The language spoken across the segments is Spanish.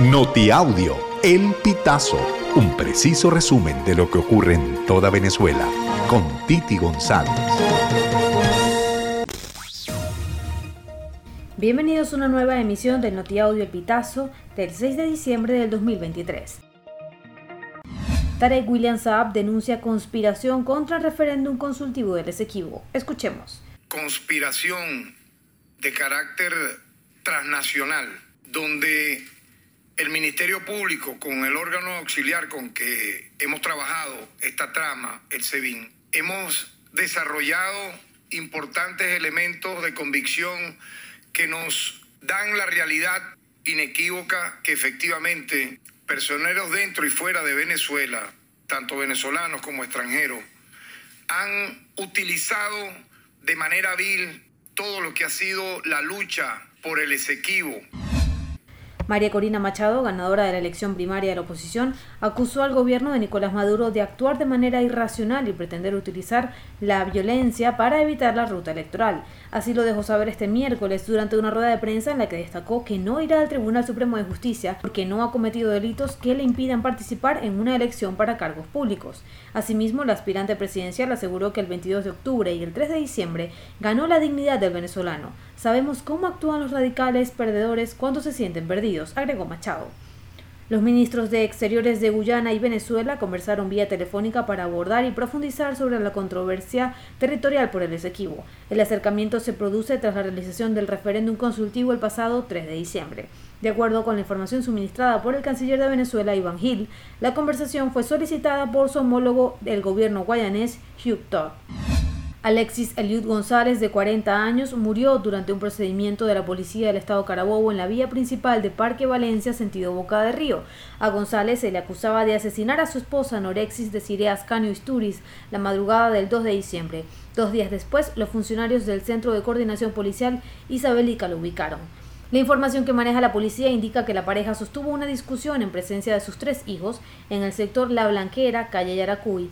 Notiaudio, El Pitazo, un preciso resumen de lo que ocurre en toda Venezuela, con Titi González. Bienvenidos a una nueva emisión del Notiaudio El Pitazo del 6 de diciembre del 2023. Tarek William Saab denuncia conspiración contra el referéndum consultivo del Esequibo. Escuchemos. Conspiración de carácter transnacional, donde el Ministerio Público, con el órgano auxiliar con que hemos trabajado esta trama, el SEBIN, hemos desarrollado importantes elementos de convicción que nos dan la realidad inequívoca que efectivamente personeros dentro y fuera de Venezuela, tanto venezolanos como extranjeros, han utilizado de manera vil todo lo que ha sido la lucha por el Esequibo María Corina Machado, ganadora de la elección primaria de la oposición, acusó al gobierno de Nicolás Maduro de actuar de manera irracional y pretender utilizar la violencia para evitar la ruta electoral. Así lo dejó saber este miércoles durante una rueda de prensa en la que destacó que no irá al Tribunal Supremo de Justicia porque no ha cometido delitos que le impidan participar en una elección para cargos públicos. Asimismo, la aspirante presidencial aseguró que el 22 de octubre y el 3 de diciembre ganó la dignidad del venezolano. Sabemos cómo actúan los radicales perdedores cuando se sienten perdidos, agregó Machado. Los ministros de Exteriores de Guyana y Venezuela conversaron vía telefónica para abordar y profundizar sobre la controversia territorial por el Esequibo. El acercamiento se produce tras la realización del referéndum consultivo el pasado 3 de diciembre. De acuerdo con la información suministrada por el canciller de Venezuela, Iván Gil, la conversación fue solicitada por su homólogo del gobierno guayanés, Hugh Todd. Alexis Eliud González, de 40 años, murió durante un procedimiento de la policía del estado Carabobo en la vía principal de Parque Valencia, sentido Boca de Río. A González se le acusaba de asesinar a su esposa Norexis de Cireas Canio Isturiz la madrugada del 2 de diciembre. Dos días después, los funcionarios del Centro de Coordinación Policial Isabelica lo ubicaron. La información que maneja la policía indica que la pareja sostuvo una discusión en presencia de sus tres hijos en el sector La Blanquera, calle Yaracuy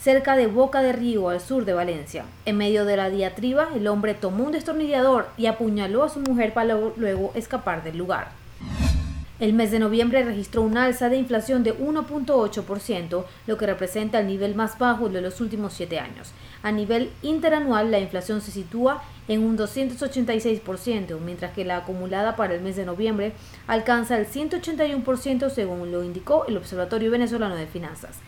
cerca de Boca de Río, al sur de Valencia. En medio de la diatriba, el hombre tomó un destornillador y apuñaló a su mujer para luego escapar del lugar. El mes de noviembre registró un alza de inflación de 1.8%, lo que representa el nivel más bajo de los últimos siete años. A nivel interanual, la inflación se sitúa en un 286%, mientras que la acumulada para el mes de noviembre alcanza el 181% según lo indicó el Observatorio Venezolano de Finanzas.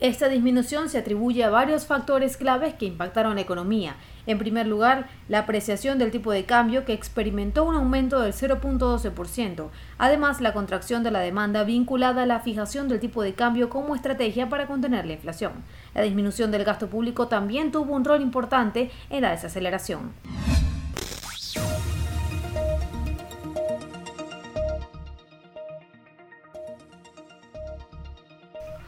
Esta disminución se atribuye a varios factores claves que impactaron la economía. En primer lugar, la apreciación del tipo de cambio que experimentó un aumento del 0.12%. Además, la contracción de la demanda vinculada a la fijación del tipo de cambio como estrategia para contener la inflación. La disminución del gasto público también tuvo un rol importante en la desaceleración.